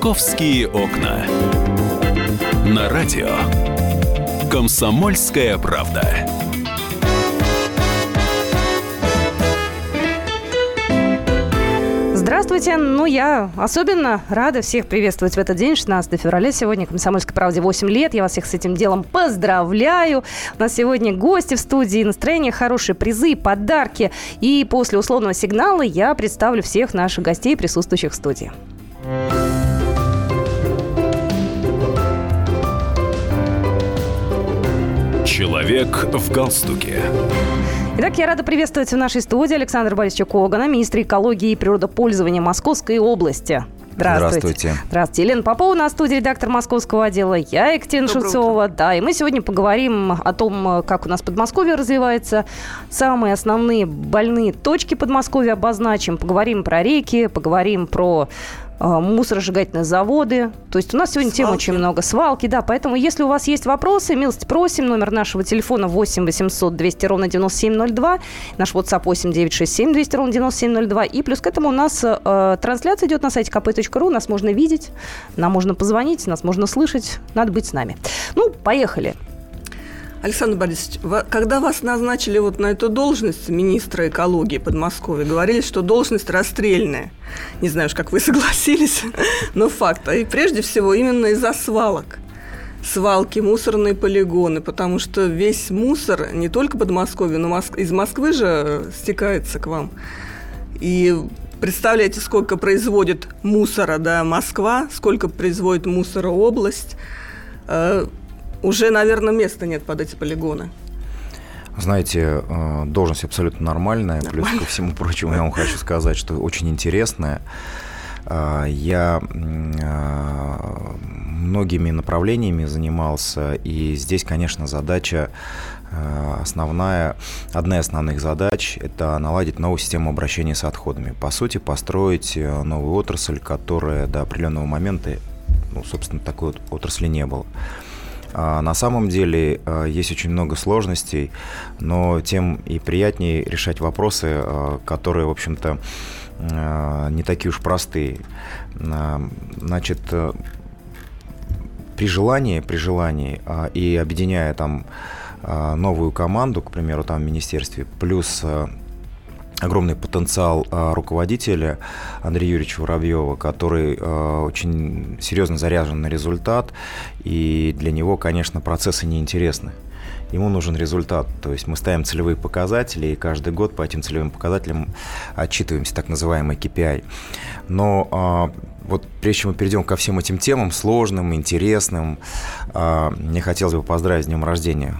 «Московские окна». На радио «Комсомольская правда». Здравствуйте. Ну, я особенно рада всех приветствовать в этот день, 16 февраля. Сегодня «Комсомольской правде» 8 лет. Я вас всех с этим делом поздравляю. У нас сегодня гости в студии, настроение хорошие, призы, подарки. И после условного сигнала я представлю всех наших гостей, присутствующих в студии. Человек в галстуке. Итак, я рада приветствовать в нашей студии Александра Борисовича Когана, министра экологии и природопользования Московской области. Здравствуйте. Здравствуйте. Здравствуйте. Елена Попова на студии, редактор московского отдела. Я Екатерина Шевцова. Да, и мы сегодня поговорим о том, как у нас Подмосковье развивается. Самые основные больные точки Подмосковья обозначим. Поговорим про реки, поговорим про мусоросжигательные заводы. То есть у нас сегодня свалки. тем очень много. Свалки, да. Поэтому, если у вас есть вопросы, милости просим. Номер нашего телефона 8 800 200 ровно 9702. Наш WhatsApp 8 967 200 ровно 9702. И плюс к этому у нас э, трансляция идет на сайте kp.ru. Нас можно видеть, нам можно позвонить, нас можно слышать. Надо быть с нами. Ну, поехали. Александр Борисович, когда вас назначили вот на эту должность министра экологии Подмосковья, говорили, что должность расстрельная. Не знаю уж, как вы согласились, но факт. И прежде всего именно из-за свалок свалки, мусорные полигоны, потому что весь мусор не только Подмосковье, но из Москвы же стекается к вам. И представляете, сколько производит мусора да, Москва, сколько производит мусора область. Уже, наверное, места нет под эти полигоны. Знаете, э, должность абсолютно нормальная. Плюс ко всему прочему, я вам хочу сказать, что очень интересная. Э, я э, многими направлениями занимался, и здесь, конечно, задача основная, одна из основных задач – это наладить новую систему обращения с отходами. По сути, построить новую отрасль, которая до определенного момента, ну, собственно, такой вот отрасли не было. А, на самом деле а, есть очень много сложностей, но тем и приятнее решать вопросы, а, которые, в общем-то, не такие уж простые. Значит, при желании, при желании и объединяя там новую команду, к примеру, там в министерстве, плюс огромный потенциал э, руководителя Андрея Юрьевича Воробьева, который э, очень серьезно заряжен на результат, и для него, конечно, процессы неинтересны. Ему нужен результат. То есть мы ставим целевые показатели, и каждый год по этим целевым показателям отчитываемся, так называемый KPI. Но э, вот прежде чем мы перейдем ко всем этим темам, сложным, интересным, мне хотелось бы поздравить с днем рождения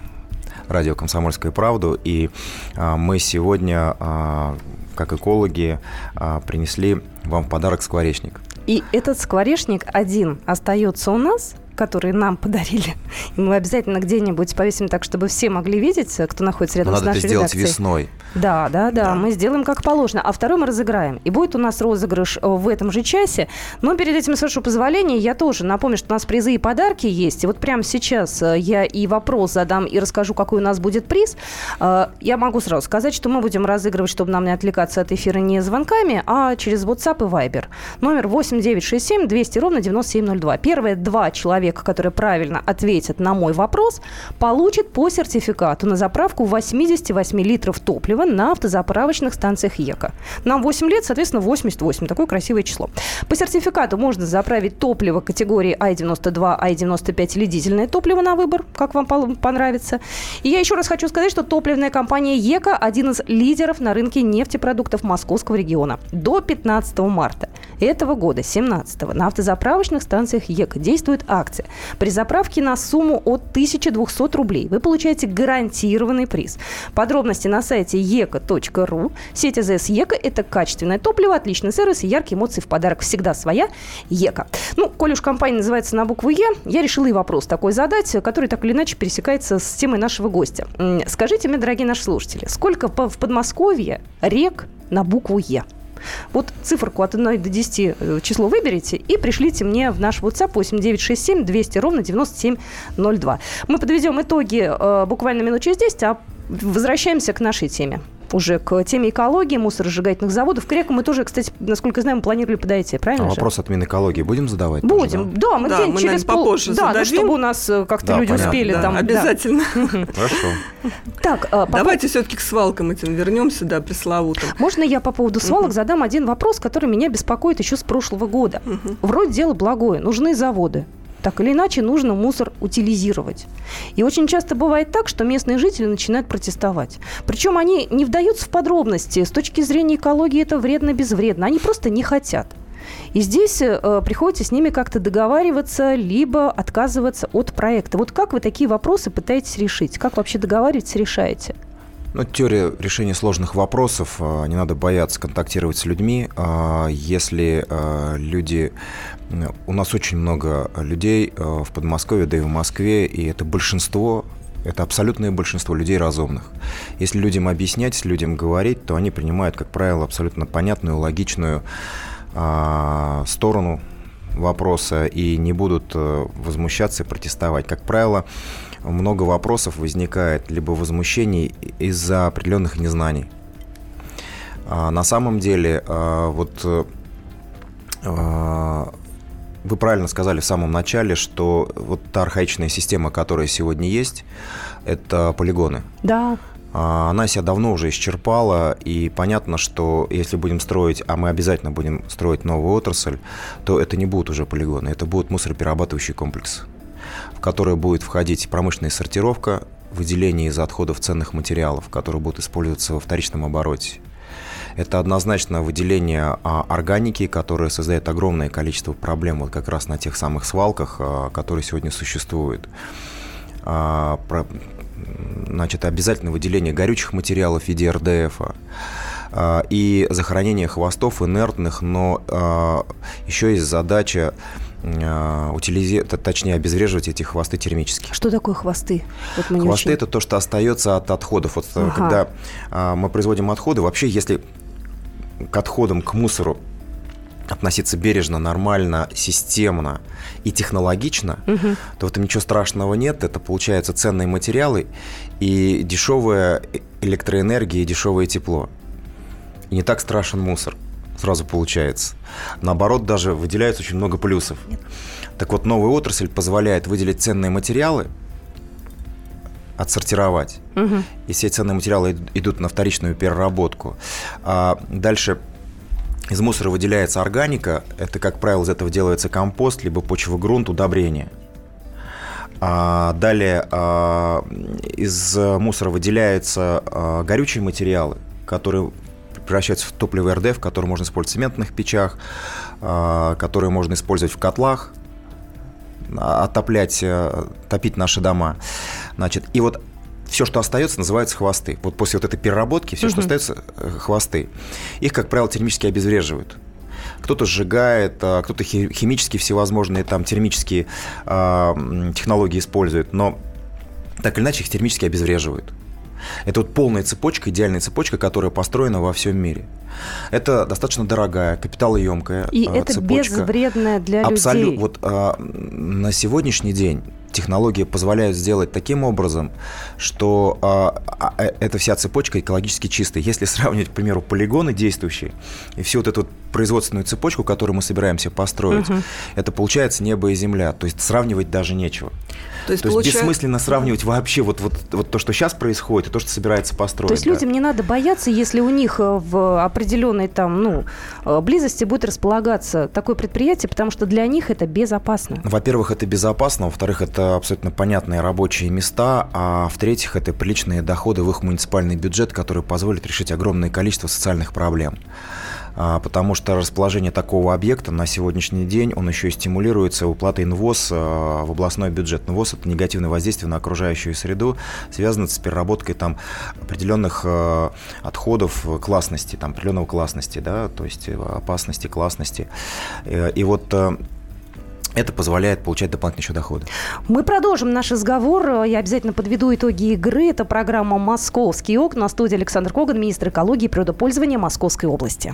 радио «Комсомольскую правду». И а, мы сегодня, а, как экологи, а, принесли вам в подарок скворечник. И этот скворечник один остается у нас, который нам подарили. И мы обязательно где-нибудь повесим так, чтобы все могли видеть, кто находится рядом Но с нашей надо это сделать редакцией. весной. Да, да, да, да, мы сделаем как положено. А второй мы разыграем. И будет у нас розыгрыш э, в этом же часе. Но перед этим, с вашего позволения, я тоже напомню, что у нас призы и подарки есть. И вот прямо сейчас э, я и вопрос задам, и расскажу, какой у нас будет приз. Э, я могу сразу сказать, что мы будем разыгрывать, чтобы нам не отвлекаться от эфира не звонками, а через WhatsApp и Viber. Номер 8967 200 ровно 9702. Первые два человека, которые правильно ответят на мой вопрос, получат по сертификату на заправку 88 литров топлива на автозаправочных станциях ЕКО. Нам 8 лет, соответственно, 88. Такое красивое число. По сертификату можно заправить топливо категории I-92, I-95 или дизельное топливо на выбор, как вам понравится. И я еще раз хочу сказать, что топливная компания ЕКО – один из лидеров на рынке нефтепродуктов московского региона. До 15 марта этого года, 17 на автозаправочных станциях ЕКО действует акция. При заправке на сумму от 1200 рублей вы получаете гарантированный приз. Подробности на сайте ека.ру. Сеть АЗС ЕКО – это качественное топливо, отличный сервис и яркие эмоции в подарок. Всегда своя ЕКО. Ну, коль уж компания называется на букву Е, я решила и вопрос такой задать, который так или иначе пересекается с темой нашего гостя. Скажите мне, дорогие наши слушатели, сколько в Подмосковье рек на букву Е? Вот циферку от 1 до 10 э, число выберите и пришлите мне в наш WhatsApp 8967 200 ровно 9702. Мы подведем итоги э, буквально минут через 10, а возвращаемся к нашей теме. Уже к теме экологии, мусоросжигательных заводов. К рекам мы тоже, кстати, насколько знаем, планировали подойти, правильно А же? вопрос от Минэкологии будем задавать? тоже, Будем, да, мы Да, где-нибудь мы, через наверное, пол... попозже Да, ну, чтобы у нас э, как-то Да, люди понятно, успели Да, там... да. обязательно. Хорошо. Так, а, Давайте все-таки к свалкам этим вернемся, да, пресловутым. Можно я по поводу свалок задам один вопрос, который меня беспокоит еще с прошлого года? Вроде дело благое, нужны заводы. Так или иначе, нужно мусор утилизировать. И очень часто бывает так, что местные жители начинают протестовать. Причем они не вдаются в подробности. С точки зрения экологии это вредно-безвредно. Они просто не хотят. И здесь э, приходится с ними как-то договариваться, либо отказываться от проекта. Вот как вы такие вопросы пытаетесь решить? Как вообще договариваетесь, решаете? Ну, теория решения сложных вопросов. а, Не надо бояться контактировать с людьми. А, Если а, люди... У нас очень много людей в Подмосковье, да и в Москве, и это большинство это абсолютное большинство людей разумных. Если людям объяснять, если людям говорить, то они принимают, как правило, абсолютно понятную, логичную сторону вопроса и не будут э, возмущаться и протестовать. Как правило, много вопросов возникает, либо возмущений из-за определенных незнаний. А, на самом деле, а, вот э, а, вы правильно сказали в самом начале, что вот та архаичная система, которая сегодня есть, это полигоны. Да, Она себя давно уже исчерпала, и понятно, что если будем строить, а мы обязательно будем строить новую отрасль, то это не будут уже полигоны, это будут мусороперерабатывающие комплексы, в которые будет входить промышленная сортировка, выделение из отходов ценных материалов, которые будут использоваться во вторичном обороте. Это однозначно выделение а, органики, которая создает огромное количество проблем вот как раз на тех самых свалках, а, которые сегодня существуют. А, значит, обязательно выделение горючих материалов в виде РДФ а, и захоронение хвостов инертных, но а, еще есть задача а, утилизи- точнее обезвреживать эти хвосты термически. Что такое хвосты? Вот мы Хвосты очень- это то, что остается от отходов. Вот э, Ага. когда а, мы производим отходы, вообще, если к отходам, к мусору относиться бережно, нормально, системно и технологично, то в этом ничего страшного нет. Это получаются ценные материалы и дешевая электроэнергия и дешевое тепло. И не так страшен мусор. Сразу получается. Наоборот, даже выделяется очень много плюсов. Так вот, новая отрасль позволяет выделить ценные материалы, отсортировать. Мгм. И все ценные материалы ид- идут на вторичную переработку. А дальше из мусора выделяется органика. Это, как правило, из этого делается компост, либо почвогрунт, удобрение. А далее а, из мусора выделяются а, горючие материалы, которые превращаются в топливо РДФ, которые можно использовать в цементных печах, а, которые можно использовать в котлах, а, отоплять, э, топить наши дома. Значит, и вот все, что остается, называется хвосты. Вот после вот этой переработки все, что остается, э, хвосты. Их, как правило, термически обезвреживают. Кто-то сжигает, а, кто-то хи- химические всевозможные там термические м, технологии использует, но так или иначе их термически обезвреживают. Это вот полная цепочка, идеальная цепочка, которая построена во всем мире. Это достаточно дорогая, капиталоемкая И а, это цепочка. безвредно для Абсолютно. людей. Вот а, на сегодняшний день технологии позволяют сделать таким образом, что а, э, эта вся цепочка экологически чистая. Если сравнивать, к примеру, полигоны действующие и всю вот эту производственную цепочку, которую мы собираемся построить, это получается небо и земля. То есть сравнивать даже нечего. То есть, То есть получается- бессмысленно сравнивать вообще вот, вот, вот то, что сейчас происходит, и то, что собирается построить. То есть да. людям не надо бояться, если у них э, в определенной там, ну, э, близости будет располагаться такое предприятие, потому что для них это безопасно. Во-первых, это безопасно, во-вторых, это абсолютно понятные рабочие места, а в-третьих, это приличные доходы в их муниципальный бюджет, которые позволят решить огромное количество социальных проблем. А, Потому что расположение такого объекта на сегодняшний день, он еще и стимулируется уплатой НВОЗ а, в областной бюджет. НВОЗ – это негативное воздействие на окружающую среду, связано с переработкой там определенных э, отходов классности, там определенного классности, да, то есть э, опасности, классности. Э, И вот э, это позволяет получать дополнительные еще доходы. Мы продолжим наш разговор. Я обязательно подведу итоги игры. Это программа «Московские окна». На студии Александр Коган, министр экологии и природопользования Московской области.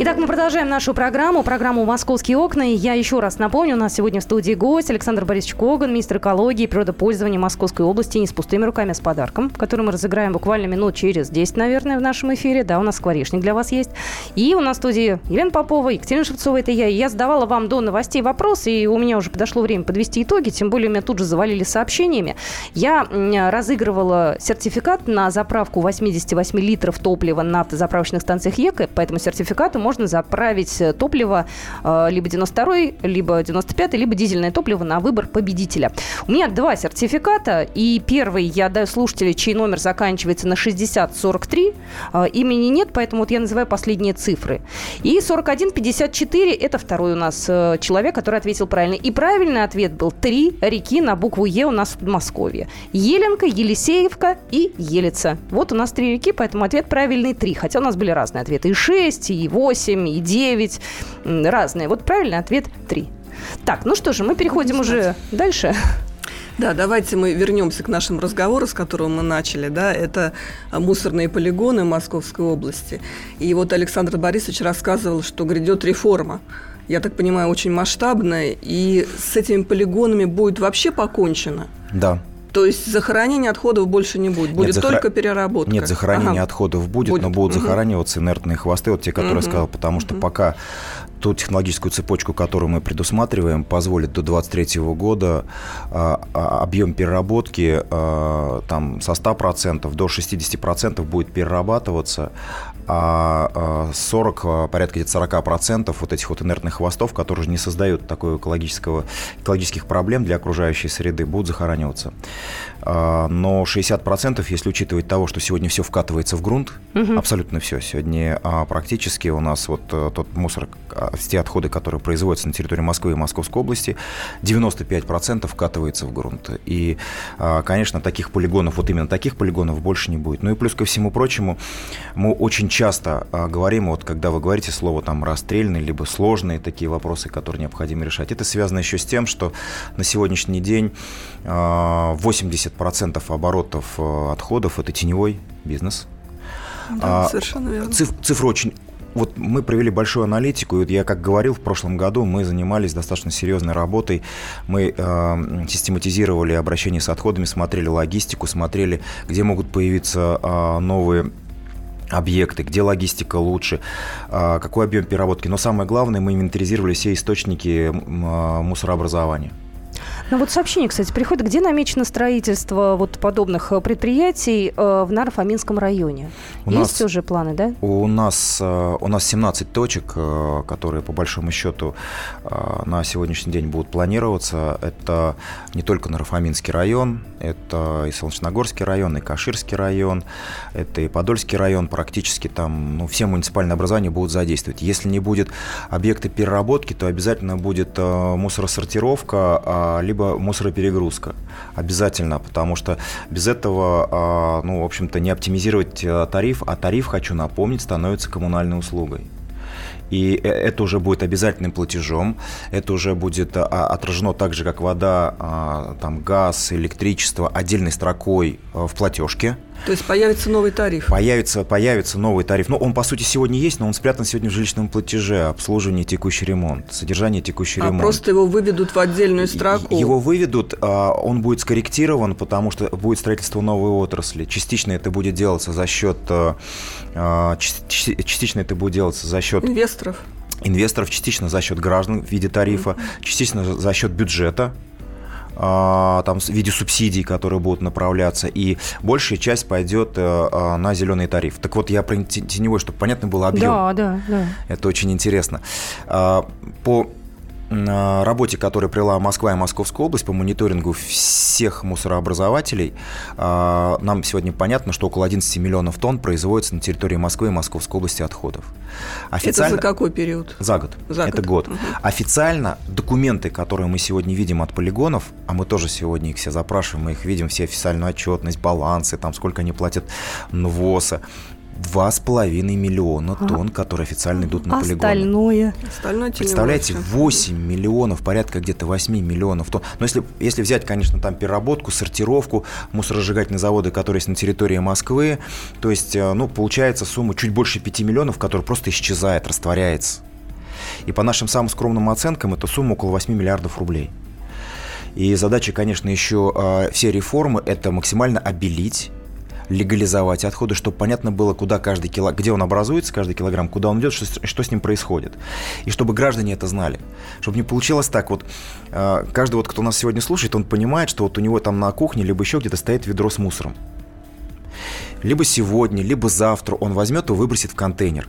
Итак, мы продолжаем нашу программу, программу «Московские окна». И я еще раз напомню, у нас сегодня в студии гость Александр Борисович Коган, министр экологии и природопользования Московской области. Не с пустыми руками, а с подарком, который мы разыграем буквально минут через 10, наверное, в нашем эфире. Да, у нас скворечник для вас есть. И у нас в студии Елена Попова, Екатерина Шевцова, это я. И я задавала вам до новостей вопрос, и у меня уже подошло время подвести итоги, тем более меня тут же завалили сообщениями. Я разыгрывала сертификат на заправку 88 литров топлива на заправочных станциях ЕКО, по этому сертификату можно заправить э, топливо э, либо 92 либо 95 либо дизельное топливо на выбор победителя. У меня два сертификата, и первый я даю слушателю, чей номер заканчивается на 6043. Э, имени нет, поэтому вот я называю последние цифры. И 4154 – это второй у нас человек, который ответил правильно. И правильный ответ был три реки на букву Е у нас в Подмосковье. Еленка, Елисеевка и Елица. Вот у нас три реки, поэтому ответ правильный три. Хотя у нас были разные ответы. И 6, и 8, 8 и 9, разные. Вот правильный ответ 3. Так, ну что же, мы переходим уже дальше. Да, давайте мы вернемся к нашему разговору, с которого мы начали. Да, это мусорные полигоны Московской области. И вот Александр Борисович рассказывал, что грядет реформа. Я так понимаю, очень масштабная, и с этими полигонами будет вообще покончено. Да. То есть захоронения отходов больше не будет, будет Нет, только захор... переработка. Нет, захоронение ага. отходов будет, будет, но будут угу. захораниваться инертные хвосты, вот те, которые угу. я сказал, потому что угу. пока ту технологическую цепочку, которую мы предусматриваем, позволит до 2023 года а, а, объем переработки а, там, со 100% до 60% будет перерабатываться, а 40, а, а, порядка где-то 40% вот этих вот инертных хвостов, которые уже не создают такой экологического, экологических проблем для окружающей среды, будут захораниваться. Но 60%, если учитывать того, что сегодня все вкатывается в грунт, угу. абсолютно все. Сегодня практически у нас вот э, тот мусор, все отходы, которые производятся на территории Москвы и Московской области, 95% вкатывается в грунт. И, конечно, таких полигонов, вот именно таких полигонов больше не будет. Ну и плюс ко всему прочему, мы очень часто а, говорим, вот когда вы говорите слово там расстрельный, либо сложные такие вопросы, которые необходимо решать, это связано еще с тем, что на сегодняшний день а, 80% оборотов а, отходов это теневой бизнес. Да, а, совершенно верно. Циф, цифры очень вот мы провели большую аналитику, и вот я как говорил, в прошлом году мы занимались достаточно серьезной работой. Мы э, систематизировали обращение с отходами, смотрели логистику, смотрели, где могут появиться э, новые объекты, где логистика лучше, а, какой объем переработки. Но самое главное, мы инвентаризировали все источники а, мусорообразования. Ну вот сообщение, кстати, приходит, где намечено строительство вот подобных э, предприятий э, в Нарфаминском районе? У Есть нас, уже планы, да? У нас, э, у нас 17 точек, которые по большому счету на сегодняшний день будут планироваться. Это не только Нарфаминский район, это и Солнечногорский район, и Каширский район, это и Подольский район. Практически там ну, все муниципальные образования будут задействовать. Если не будет объекта переработки, то обязательно будет мусоросортировка, а, либо либо мусороперегрузка. Обязательно, потому что без этого, а, ну, в общем-то, не оптимизировать э, тариф, а тариф, хочу напомнить, становится коммунальной услугой. И э, это уже будет обязательным платежом, это уже будет а, отражено так же, как вода, а, там, газ, электричество отдельной строкой в платежке. То есть появится новый тариф? Появится, появится новый тариф. Ну, он, по сути, сегодня есть, но он спрятан сегодня в жилищном платеже. Обслуживание, текущий ремонт, содержание, текущий а ремонт. просто его выведут в отдельную строку? Его выведут, а, он будет скорректирован, потому что будет строительство новой отрасли. Частично это будет делаться за счет... Э, а, частично это будет делаться за счет... а, там, в виде субсидий, которые будут направляться, и большая часть пойдет а, на зеленый тариф. Так вот, я про теневой, чтобы понятно было объем. Да, да, да. Это очень интересно. По работе, которую провела Москва и Московская область по мониторингу всех мусорообразователей, а, нам сегодня понятно, что около 11 миллионов тонн производится на территории Москвы и Московской области отходов. Официально... Это за какой период? За год. За Это год. год. Угу. Официально документы, которые мы сегодня видим от полигонов, а мы тоже сегодня их все запрашиваем, мы их видим, все официальную отчетность, балансы, там сколько они платят НВОСа, Два с половиной миллиона тонн, которые официально идут на Остальное. полигоны. Остальное Представляете, 8 миллионов, порядка где-то 8 миллионов тонн. Но если, если взять, конечно, там переработку, сортировку, мусоросжигательные заводы, которые есть на территории Москвы, то есть, э, ну, получается сумма чуть больше 5 миллионов, которая просто исчезает, растворяется. И по нашим самым скромным оценкам, это сумма около 8 миллиардов рублей. И задача, конечно, еще э, все реформы – это максимально обелить легализовать отходы, чтобы понятно было, куда каждый кило, где он образуется, каждый килограмм, куда он идет, что, что с ним происходит. И чтобы граждане это знали. Чтобы не получилось так, вот э, каждый, вот, кто нас сегодня слушает, он понимает, что вот у него там на кухне, либо еще где-то стоит ведро с мусором. Либо сегодня, либо завтра он возьмет и выбросит в контейнер.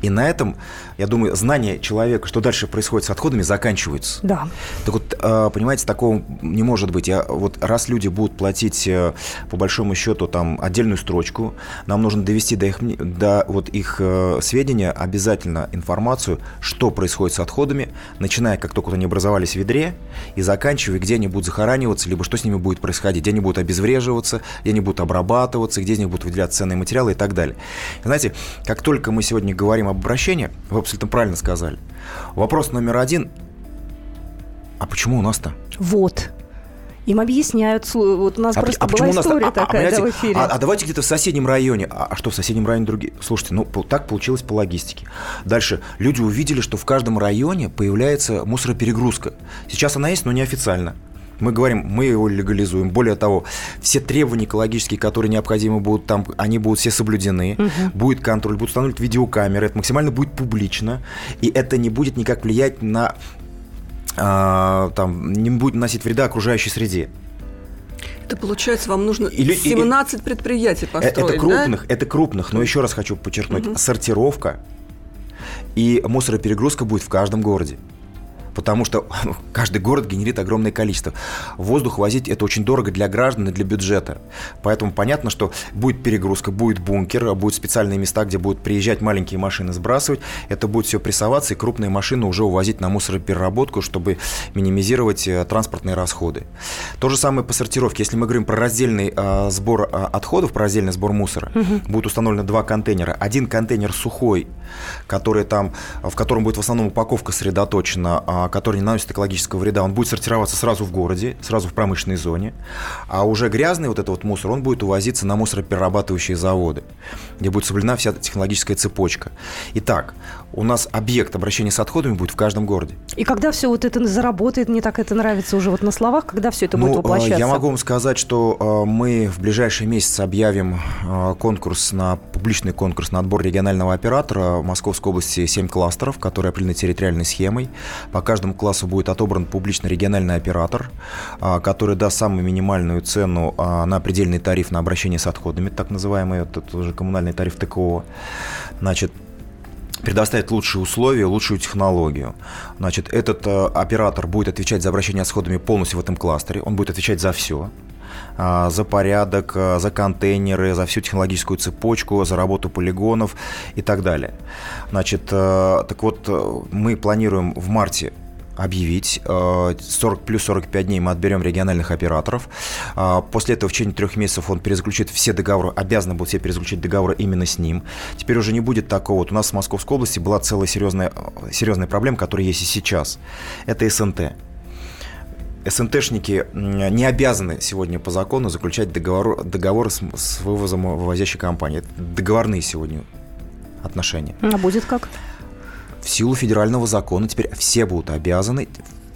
И на этом, я думаю, знание человека, что дальше происходит с отходами, заканчивается. Да. Так вот, а, понимаете, такого не может быть. Я, вот раз люди будут платить, э, по большому счету, там, отдельную строчку, нам нужно довести до их, до вот их э, сведения обязательно информацию, что происходит с отходами, начиная, как только они образовались в ведре, и заканчивая, где они будут захораниваться, либо что с ними будет происходить, где они будут обезвреживаться, где они будут обрабатываться, где из них будут выделяться ценные материалы и так далее. Знаете, как только мы сегодня говорим об обращении, вы абсолютно правильно сказали. Вопрос номер один. А почему у нас-то? Вот. Им объясняют, вот у нас а, просто а была история а, а такая а, да, в эфире. А, а давайте где-то в соседнем районе. А, а что в соседнем районе другие? Слушайте, ну так получилось по логистике. Дальше люди увидели, что в каждом районе появляется мусороперегрузка. Сейчас она есть, но неофициально. Мы говорим, мы его легализуем. Более того, все требования экологические, которые необходимы будут там, они будут все соблюдены. Угу. Будет контроль, будут установлены видеокамеры. Это максимально будет публично. И это не будет никак влиять на... А, там, не будет наносить вреда окружающей среде. Это получается, вам нужно или, 17 или, предприятий э, построить, Это крупных, да? это крупных, но еще раз хочу подчеркнуть, угу. сортировка и мусороперегрузка будет в каждом городе потому что каждый город генерит огромное количество. Воздух возить это очень дорого для граждан и для бюджета. Поэтому понятно, что будет перегрузка, будет бункер, будут специальные места, где будут приезжать маленькие машины сбрасывать. Это будет все прессоваться, и крупные машины уже увозить на мусоропереработку, чтобы минимизировать э, транспортные расходы. То же самое по сортировке. Если мы говорим про раздельный э, сбор э, отходов, про раздельный сбор мусора, угу. будут установлены два контейнера. Один контейнер сухой, который там, в котором будет в основном упаковка сосредоточена, а который не наносит экологического вреда, он будет сортироваться сразу в городе, сразу в промышленной зоне, а уже грязный вот этот вот мусор, он будет увозиться на мусороперерабатывающие заводы, где будет соблюдена вся технологическая цепочка. Итак, у нас объект обращения с отходами будет в каждом городе. И когда все вот это заработает, мне так это нравится уже вот на словах, когда все это ну, будет а, воплощаться? Я могу вам сказать, что а, мы в ближайшие месяцы объявим а, конкурс на публичный конкурс на отбор регионального оператора в Московской области 7 кластеров, которые определены территориальной схемой. По каждому классу будет отобран публичный региональный оператор, который даст самую минимальную цену на предельный тариф на обращение с отходами, так называемый, это уже коммунальный тариф ТКО. Значит, предоставить лучшие условия, лучшую технологию. Значит, этот э, оператор будет отвечать за обращение отходами полностью в этом кластере, он будет отвечать за все э, за порядок, э, за контейнеры, за всю технологическую цепочку, за работу полигонов и так далее. Значит, э, так вот, мы планируем в марте объявить. 40 э, плюс 45 дней мы отберем региональных операторов. Э, после этого в течение трех месяцев он перезаключит все договоры, обязаны будут все перезаключить договоры именно с ним. Теперь уже не будет такого. Вот у нас в Московской области была целая серьезная, серьезная проблема, которая есть и сейчас. Это СНТ. СНТшники не обязаны сегодня по закону заключать договор, договоры с, с вывозом вывозящей компании. Это договорные сегодня отношения. А будет как? В силу федерального закона. Теперь все будут обязаны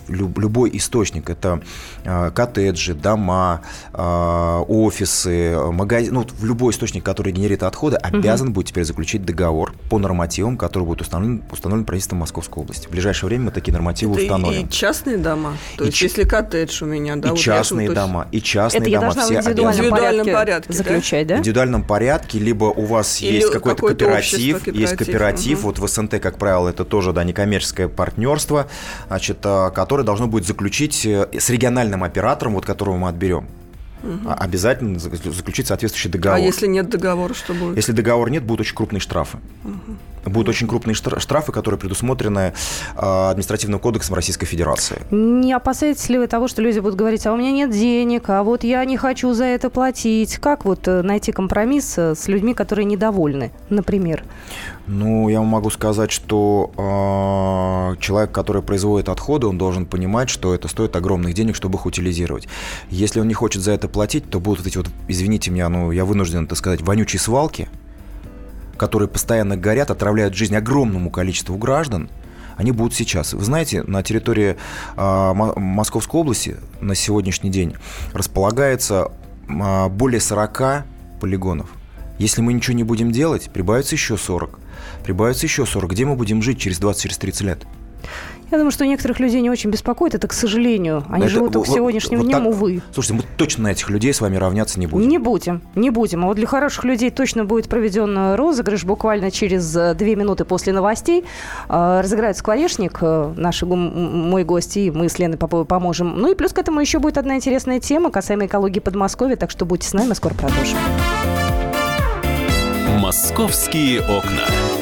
любой источник, это э, коттеджи, дома, э, офисы, магазин, ну, в любой источник, который генерирует отходы, обязан угу. будет теперь заключить договор по нормативам, который будет установлен, установлен правительством Московской области. В ближайшее время мы такие нормативы это установим. И частные дома? То и есть, ч... если коттедж у меня, да? И вот частные я, дома, и частные это дома. Это все в индивидуальном, индивидуальном порядке, порядке заключать, да? В индивидуальном порядке, либо у вас Или есть какой-то кооператив, кооператив, есть кооператив, угу. вот в СНТ, как правило, это тоже, да, некоммерческое партнерство, значит, а, которое должно будет заключить э, с региональным оператором, вот которого мы отберем. Угу. Обязательно заключить соответствующий договор. А если нет договора, что будет? Если договора нет, будут очень крупные штрафы. Угу будут очень крупные штрафы, которые предусмотрены а, административным кодексом Российской Федерации. Не опасаетесь ли вы того, что люди будут говорить, а у меня нет денег, а вот я не хочу за это платить? Как вот э, найти компромисс э, с людьми, которые недовольны, например? Ну, я могу сказать, что э, человек, который производит отходы, он должен понимать, что это стоит огромных денег, чтобы их утилизировать. Если он не хочет за это платить, то будут эти вот, извините меня, ну, я вынужден это сказать, вонючие свалки, которые постоянно горят, отравляют жизнь огромному количеству граждан, они будут сейчас. Вы знаете, на территории э, Московской области на сегодняшний день располагается э, более 40 полигонов. Если мы ничего не будем делать, прибавится еще 40. Прибавится еще 40. Где мы будем жить через 20-30 через лет? Я думаю, что некоторых людей не очень беспокоит это, к сожалению. Они это, живут вот, сегодняшним вот днем, так, увы. Слушайте, мы точно на этих людей с вами равняться не будем. Не будем, не будем. А вот для хороших людей точно будет проведен э, розыгрыш буквально через э, две минуты после новостей. Э, разыграет скворечник, наш мой гость, и мы с Леной Поповой поможем. Ну и плюс к этому еще будет одна интересная тема касаемо экологии Подмосковья, так что будьте с нами, скоро продолжим. «Московские окна».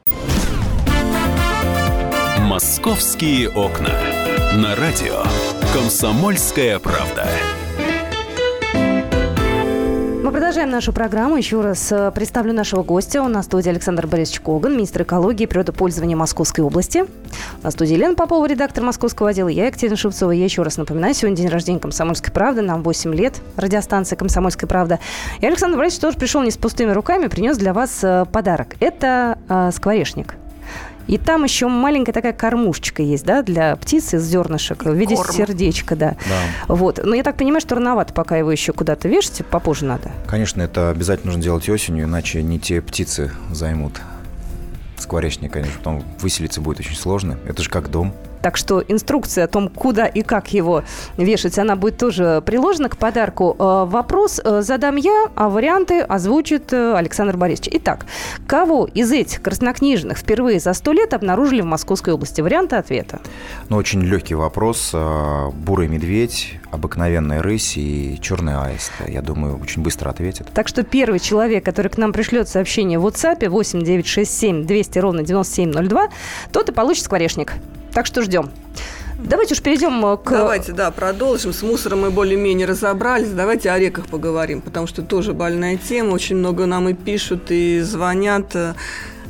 «Московские окна». На радио «Комсомольская правда». Мы продолжаем нашу программу. Еще раз э, представлю нашего гостя. Нас в студии Александр Борисович Коган, министр экологии и природопользования Московской области. На студии Елена Попова, редактор Московского отдела. Я Екатерина Шевцова. Я еще раз напоминаю, сегодня день рождения «Комсомольской правды». Нам 8 лет. Радиостанция «Комсомольская правда». И Александр Борисович тоже пришел не с пустыми руками, принес для вас э, подарок. Это э, скворечник. И там еще маленькая такая кормушечка есть, да, для птиц из зернышек в виде Корм. сердечка, да. да. Вот. Но я так понимаю, что рановато, пока его еще куда-то вешать, попозже надо. Конечно, это обязательно нужно делать осенью, иначе не те птицы займут скворечник, конечно, потом выселиться будет очень сложно. Это же как дом. Так что инструкция о том, куда и как его вешать, она будет тоже приложена к подарку. Э, вопрос э, задам я, а варианты озвучит э, Александр Борисович. Итак, кого из этих краснокнижных впервые за сто лет обнаружили в Московской области? Варианты ответа. Ну, очень легкий вопрос. Бурый медведь, обыкновенная рысь и черный аист. Я думаю, очень быстро ответит. Так что первый человек, который к нам пришлет сообщение в WhatsApp 8967 200 ровно 9702, тот и получит скворечник. Так что ждем. Давайте уж перейдем э, к... Давайте, да, продолжим. С мусором мы более-менее разобрались. Давайте о реках поговорим, потому что тоже больная тема. Очень много нам и пишут, и звонят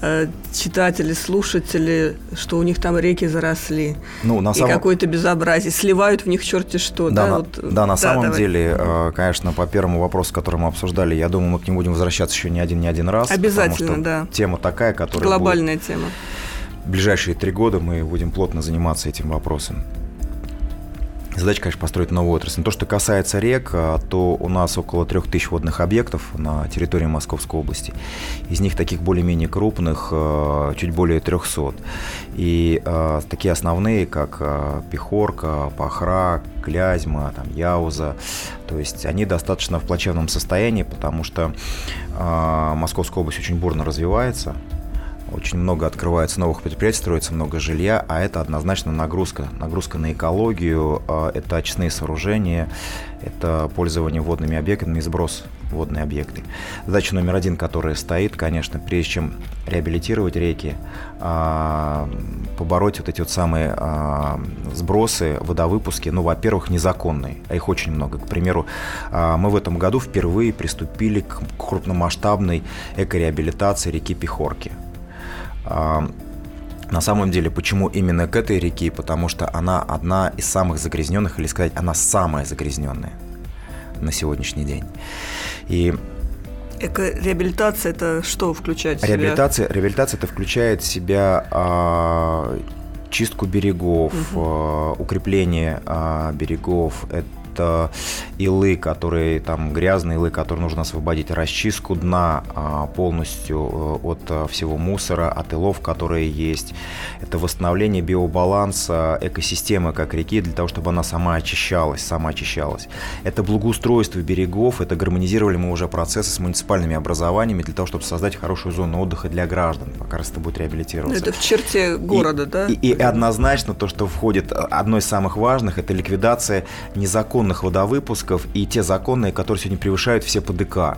э, э, читатели, слушатели, что у них там реки заросли. Ну, на самом... И какое-то безобразие. Сливают в них черти что. Да, да, на, вот, да, на да, самом давай. деле, конечно, по первому вопросу, который мы обсуждали, я думаю, мы к нему будем возвращаться еще не один, не один раз. Обязательно, да. Тема такая, которая Глобальная будет... тема ближайшие три года мы будем плотно заниматься этим вопросом. Задача, конечно, построить новую отрасль. Но то, что касается рек, а, то у нас около 3000 водных объектов на территории Московской области. Из них таких более-менее крупных а, чуть более 300. И э, такие основные, как Пехорка, Пахра, Клязьма, там, Яуза, то есть они достаточно в плачевном состоянии, потому что Московская область очень бурно развивается, очень много открывается новых предприятий, строится много жилья, а это однозначно нагрузка. Нагрузка на экологию, а, это очистные сооружения, это пользование водными объектами и сброс водные объекты. Задача номер один, которая стоит, конечно, прежде чем реабилитировать реки, а, побороть вот эти вот самые а, сбросы, водовыпуски, ну, во-первых, незаконные, а их очень много. К примеру, мы в этом году впервые приступили к крупномасштабной экореабилитации реки Пехорки. А, на самом деле, почему именно к этой реке? Потому что она одна из самых загрязненных, или сказать, она самая загрязненная на сегодняшний день. И Эко-реабилитация это что включает в себя? Реабилитация, реабилитация это включает в себя а, чистку берегов, Мгм. а, укрепление а, берегов, это илы, которые там грязные илы, которые нужно освободить, расчистку дна а, полностью э, от а, всего мусора, от илов, которые есть. Это восстановление биобаланса экосистемы как реки для того, чтобы она сама очищалась, сама очищалась. Это благоустройство берегов, это гармонизировали мы уже процессы с муниципальными образованиями для того, чтобы создать хорошую зону отдыха для граждан, пока раз это будет реабилитироваться. Это в черте города, И- да? И, и однозначно то, что входит, э, одно из самых важных, это ликвидация незаконных водовыпусков и те законные, которые сегодня превышают все ПДК.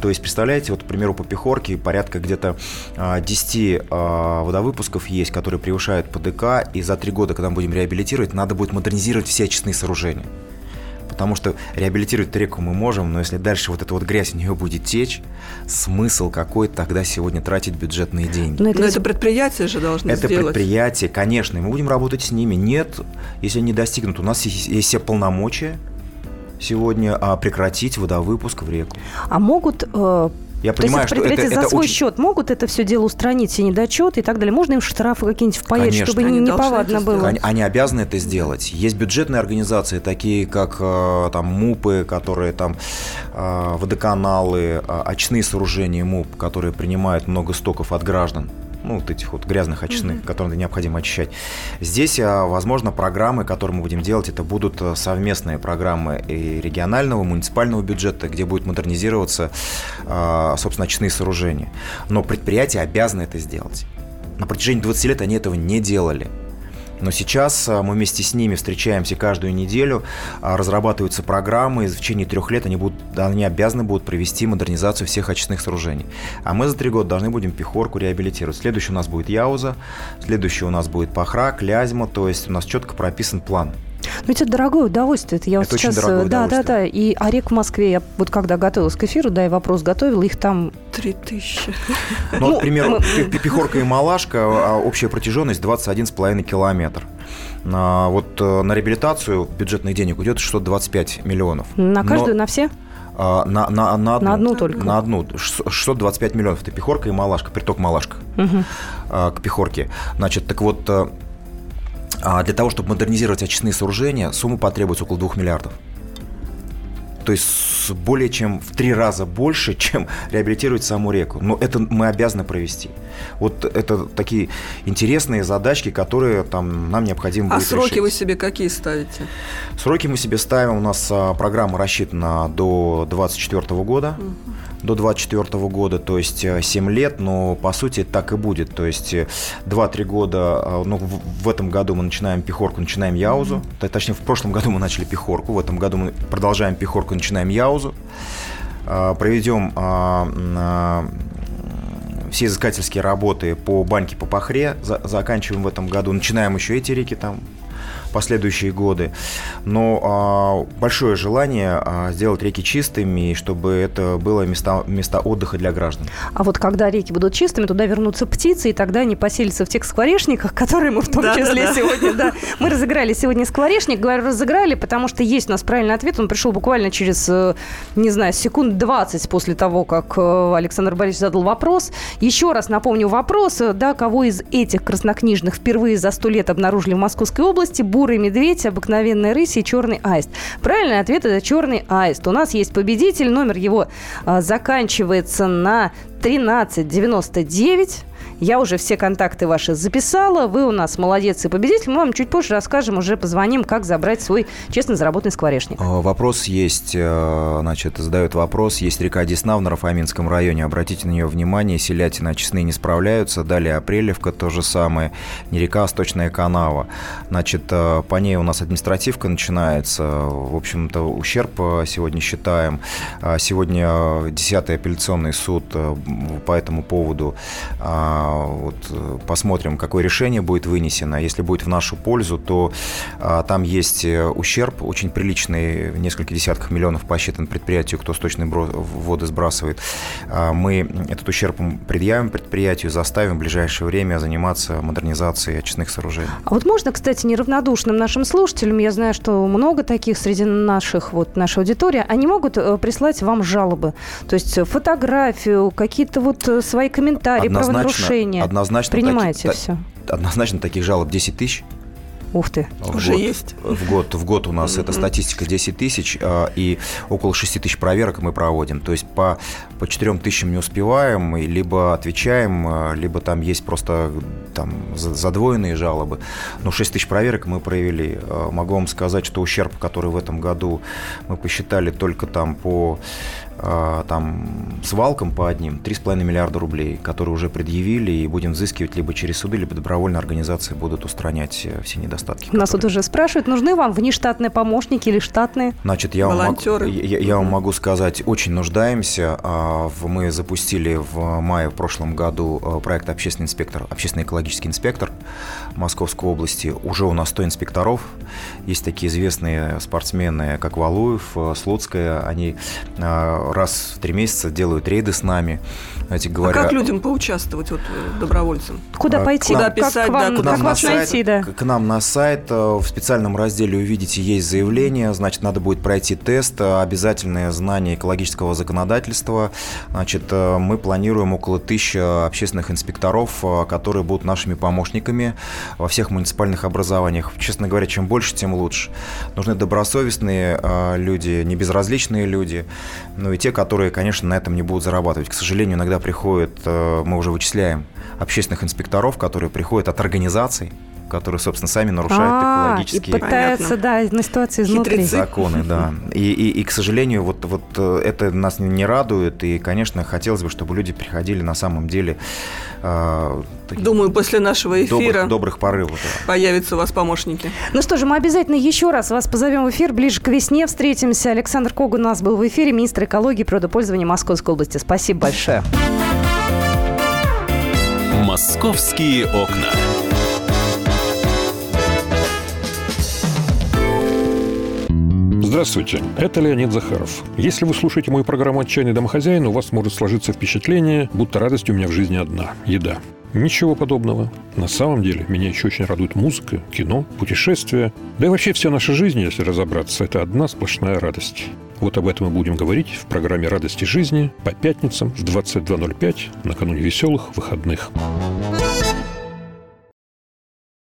То есть, представляете, вот, к примеру, по Пехорке порядка где-то а, 10 а, водовыпусков есть, которые превышают ПДК, и за три года, когда мы будем реабилитировать, надо будет модернизировать все очистные сооружения. Потому что реабилитировать реку мы можем, но если дальше вот эта вот грязь в нее будет течь, смысл какой тогда сегодня тратить бюджетные деньги? Но это Но ведь это предприятие же должно Это сделать. предприятие, конечно, и мы будем работать с ними. Нет, если они достигнут, у нас есть, есть все полномочия сегодня а, прекратить водовыпуск в реку. А могут... э, Я то есть понимаю, что это, это за свой очень... счет могут это все дело устранить, все недочеты и так далее? Можно им штрафы какие-нибудь впаять, Конечно. чтобы Они не это было? Они, они обязаны это сделать. Есть бюджетные организации, такие как э, там МУПы, которые там э, водоканалы, э, очные сооружения МУП, которые принимают много стоков от граждан. Ну, вот этих вот грязных очистных, которые необходимо очищать. Здесь, э, возможно, программы, которые мы будем делать, это будут э, совместные программы и регионального, и муниципального бюджета, где будет модернизироваться, э, собственно, очистные сооружения. Но предприятия обязаны это сделать. На протяжении 20 лет они этого не делали. Но сейчас а, мы вместе с ними встречаемся каждую неделю, а, разрабатываются программы, и в течение трех лет они, будут, они обязаны будут провести модернизацию всех очистных сооружений. А мы за три года должны будем Пехорку реабилитировать. Следующий у нас будет Яуза, следующий у нас будет Пахра, Клязьма, то есть у нас четко прописан план. Ну, ведь это дорогое удовольствие. Это я вот Это очень сейчас... дорогое э, да, да, удовольствие. да. И а рек в Москве, я вот когда готовилась к эфиру, да, и вопрос готовила, их там... Три тысячи. Ну, Ну, вот, к примеру, Пехорка и Малашка, а, общая протяженность 21,5 километр. На, вот э, на реабилитацию бюджетных денег уйдет 625 миллионов. На Но- каждую, на все? А, на, на, на одну. На одну только? На одну. Ш- 625 миллионов. Это Пехорка и Малашка, приток Малашка а, к Пехорке. Значит, так вот, э, для того, чтобы модернизировать очистные сооружения, сумма потребуется около 2 миллиардов. То есть более чем в три раза больше, чем реабилитировать саму реку. Но это мы обязаны провести. Вот это такие интересные задачки, которые там нам необходимо А будет сроки решить. вы себе какие ставите? Сроки мы себе ставим. У нас а, программа рассчитана до 2024 года. До 2024 года, то есть э, 7 лет, но по сути так и будет. То есть э, 2-3 года, а, ну, в, этом году мы начинаем пехорку, начинаем яузу. Т- Точнее, в прошлом году мы начали пехорку, в этом году мы продолжаем пехорку, начинаем яузу. А, Проведем а, а, все изыскательские работы по баньке по Пахре, за- заканчиваем в этом году, начинаем еще эти реки там последующие годы. Но а, большое желание а, сделать реки чистыми, и чтобы это было места, места отдыха для граждан. А вот когда реки будут чистыми, туда вернутся птицы, и тогда они поселятся в тех скворечниках, которые мы в том Да-да-да. числе сегодня, да. Мы разыграли сегодня скворечник. Говорю, разыграли, потому что есть у нас правильный ответ. Он пришел буквально через, э, не знаю, секунд 20 после того, как э, Александр Борисович задал вопрос. Еще раз напомню вопрос. э, Да, кого из этих краснокнижных впервые за сто лет обнаружили в Московской области? Бурый медведь, обыкновенная рысь и черный аист. Правильный ответ – это черный аист. У нас есть победитель. Номер его а, заканчивается на 1399. Я уже все контакты ваши записала. Вы у нас молодец и победитель. Мы вам чуть позже расскажем, уже позвоним, как забрать свой честно заработанный скворечник. А, Вопрос есть, э, значит, задают вопрос. Есть река Десна в Нарафаминском районе. Обратите на нее внимание. Селятина очистные не справляются. Далее Апрелевка то же самое. Не река, а сточная канава. Значит, э, по ней у нас административка начинается. В общем-то, ущерб э, сегодня считаем. А Сегодня 10-й апелляционный суд по этому поводу а, вот, э, посмотрим, какое решение будет вынесено. Если будет в нашу пользу, то а, там есть э, ущерб очень приличный, несколько десятков миллионов посчитан предприятию, кто сточные воды сбрасывает. А, мы этот ущерб предъявим предприятию, заставим в ближайшее время заниматься модернизацией очистных сооружений. А вот можно, кстати, неравнодушным нашим слушателям, я знаю, что много таких среди наших, вот нашей аудитории, они могут э, прислать вам жалобы, то есть фотографию, какие-то вот свои комментарии, однозначно, правонарушения. Однозначно. Принимаете таки, все? Однозначно таких жалоб 10 тысяч. Ух ты. В Уже год, есть. В год, в год у нас mm-hmm. эта статистика 10 тысяч, а, и около 6 тысяч проверок мы проводим. То есть по, по 4 тысячам не успеваем, и либо отвечаем, а, либо там есть просто там задвоенные жалобы. Но 6 тысяч проверок мы провели. А, могу вам сказать, что ущерб, который в этом году мы посчитали только там по там свалкам по одним 3,5 миллиарда рублей, которые уже предъявили, и будем взыскивать либо через суды, либо добровольно организации будут устранять э, все недостатки. Нас которые... тут уже спрашивают, нужны вам внештатные помощники или штатные? Значит, я, вам могу, я, я вам могу сказать, очень нуждаемся. А, мы запустили в мае в прошлом году э, проект «Общественный инспектор», «Общественный экологический инспектор» Московской области. Уже у нас 100 инспекторов. Есть такие известные спортсмены, как Валуев, э, Слуцкая. Они раз в три месяца делают рейды с нами. Знаете, говоря... А как людям поучаствовать вот, э, добровольцам? Куда а, пойти? Куда писать? Как, вам, да, как вас сайт, найти? Да. К нам на сайт. Э, в специальном разделе увидите, есть заявление. Значит, надо будет пройти тест. Э, обязательное знание экологического законодательства. Значит, мы планируем около тысячи общественных инспекторов, которые будут нашими помощниками во всех муниципальных образованиях. Честно говоря, чем больше, тем лучше. Нужны добросовестные люди, не безразличные люди, ну и те, которые, конечно, на этом не будут зарабатывать. К сожалению, иногда приходят, э, мы уже вычисляем общественных инспекторов, которые приходят от организаций, которые, собственно, сами нарушают а, экологические... И пытаются, да, на ситуации изнутри. Законы, да. И, и, и, к сожалению, вот, вот э, это нас не радует, и, конечно, хотелось бы, чтобы люди приходили на самом деле... Э, Думаю, после нашего эфира добрых, добрых порывов. Да. Появятся у вас помощники. Ну что же, мы обязательно еще раз вас позовем в эфир. Ближе к весне встретимся. Александр Коган у нас был в эфире, министр экологии и природопользования Московской области. Спасибо большое. «Московские окна». Здравствуйте, это Леонид Захаров. Если вы слушаете мою программу «Отчаянный домохозяин», у вас может сложиться впечатление, будто радость у меня в жизни одна – еда. Ничего подобного. На самом деле, меня еще очень радует музыка, кино, путешествия. Да и вообще вся наша жизнь, если разобраться, это одна сплошная радость. Вот об этом мы будем говорить в программе «Радости жизни» по пятницам в 22.05 накануне веселых выходных.